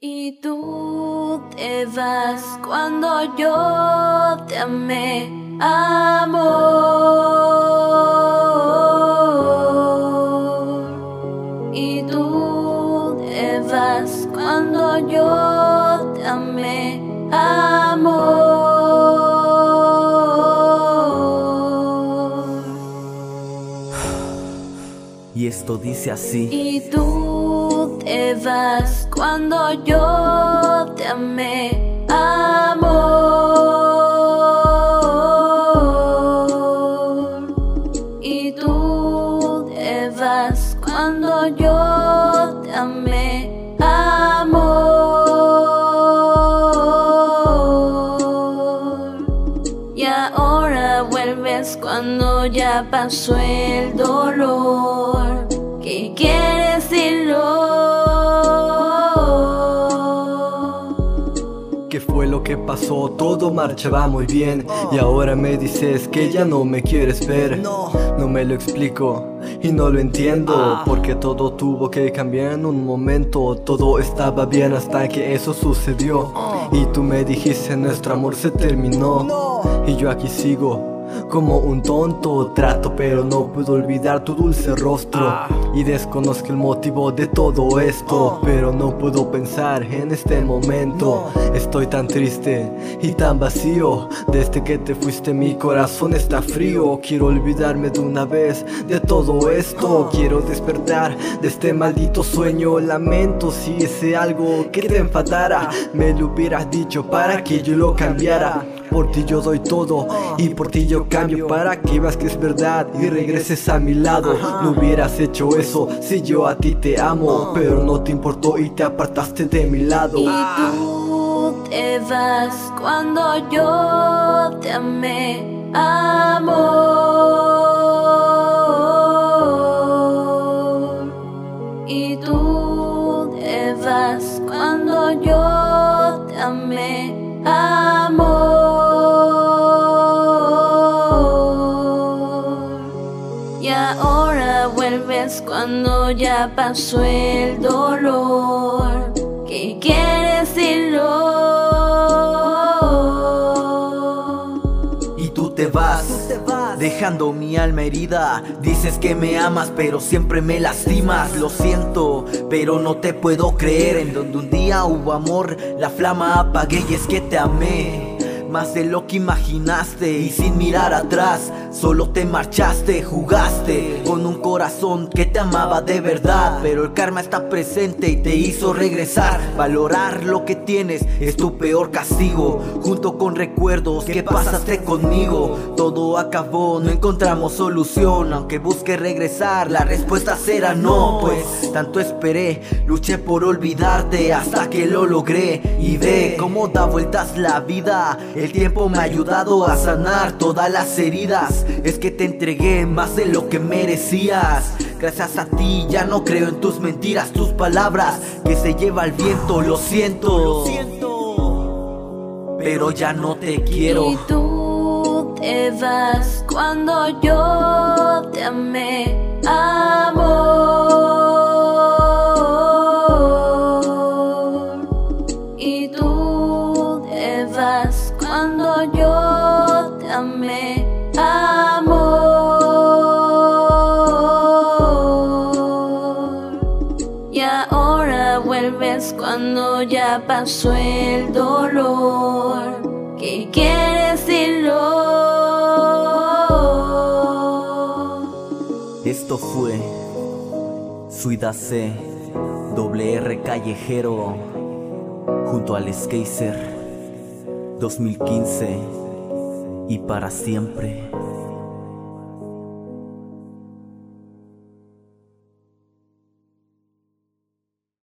Y tú te vas cuando yo te amé, amor. Y tú te vas cuando yo te amé, amor. Y esto dice así. Y tú te vas cuando yo te amé, amor. Y tú te vas cuando yo te amé, amor. Y ahora vuelves cuando ya pasó el dolor. ¿Qué quieres decirlo? ¿Qué fue lo que pasó? Todo marchaba muy bien Y ahora me dices que ya no me quieres ver No. No me lo explico y no lo entiendo Ah. Porque todo tuvo que cambiar en un momento Todo estaba bien hasta que eso sucedió Y tú me dijiste nuestro amor se terminó. Y yo aquí sigo como un tonto Trato pero no puedo olvidar tu dulce rostro. Ah. Y desconozco el motivo de todo esto Pero no puedo pensar en este momento. Estoy tan triste y tan vacío. Desde que te fuiste mi corazón está frío. Quiero olvidarme de una vez de todo esto. Quiero despertar de este maldito sueño. Lamento si ese algo que te enfadara Me lo hubieras dicho para que yo lo cambiara por ti yo doy todo y por ti yo cambio para que veas que es verdad y regreses a mi lado. No hubieras hecho eso si yo a ti te amo, pero no te importó y te apartaste de mi lado. Y tú te vas cuando yo te amé, amor. Y tú te vas cuando yo te amé, amor. Y ahora vuelves cuando ya pasó el dolor. ¿Qué quieres decirlo? Y tú te vas, dejando mi alma herida. Dices que me amas, pero siempre me lastimas. Lo siento, pero no te puedo creer. En donde un día hubo amor, la flama apagué y es que te amé. Más de lo que imaginaste y sin mirar atrás, solo te marchaste, jugaste con un corazón que te amaba de verdad. Pero el karma está presente y te hizo regresar. Valorar lo que tienes es tu peor castigo, junto con recuerdos que pasaste conmigo. Todo acabó, no encontramos solución. Aunque busque regresar, la respuesta será no. Pues tanto esperé, luché por olvidarte hasta que lo logré. Y ve cómo da vueltas la vida. El tiempo me ha ayudado a sanar todas las heridas. Es que te entregué más de lo que merecías. Gracias a ti ya no creo en tus mentiras, tus palabras que se lleva el viento. Lo siento, lo siento. Pero ya no te quiero. Y tú te vas cuando yo te amé, amor. Y tú te vas cuando yo te amé, vuelves cuando ya pasó el dolor. ¿Qué quieres decirlo? Esto fue Suida C, doble R callejero, junto al Skazer 2015 y para siempre.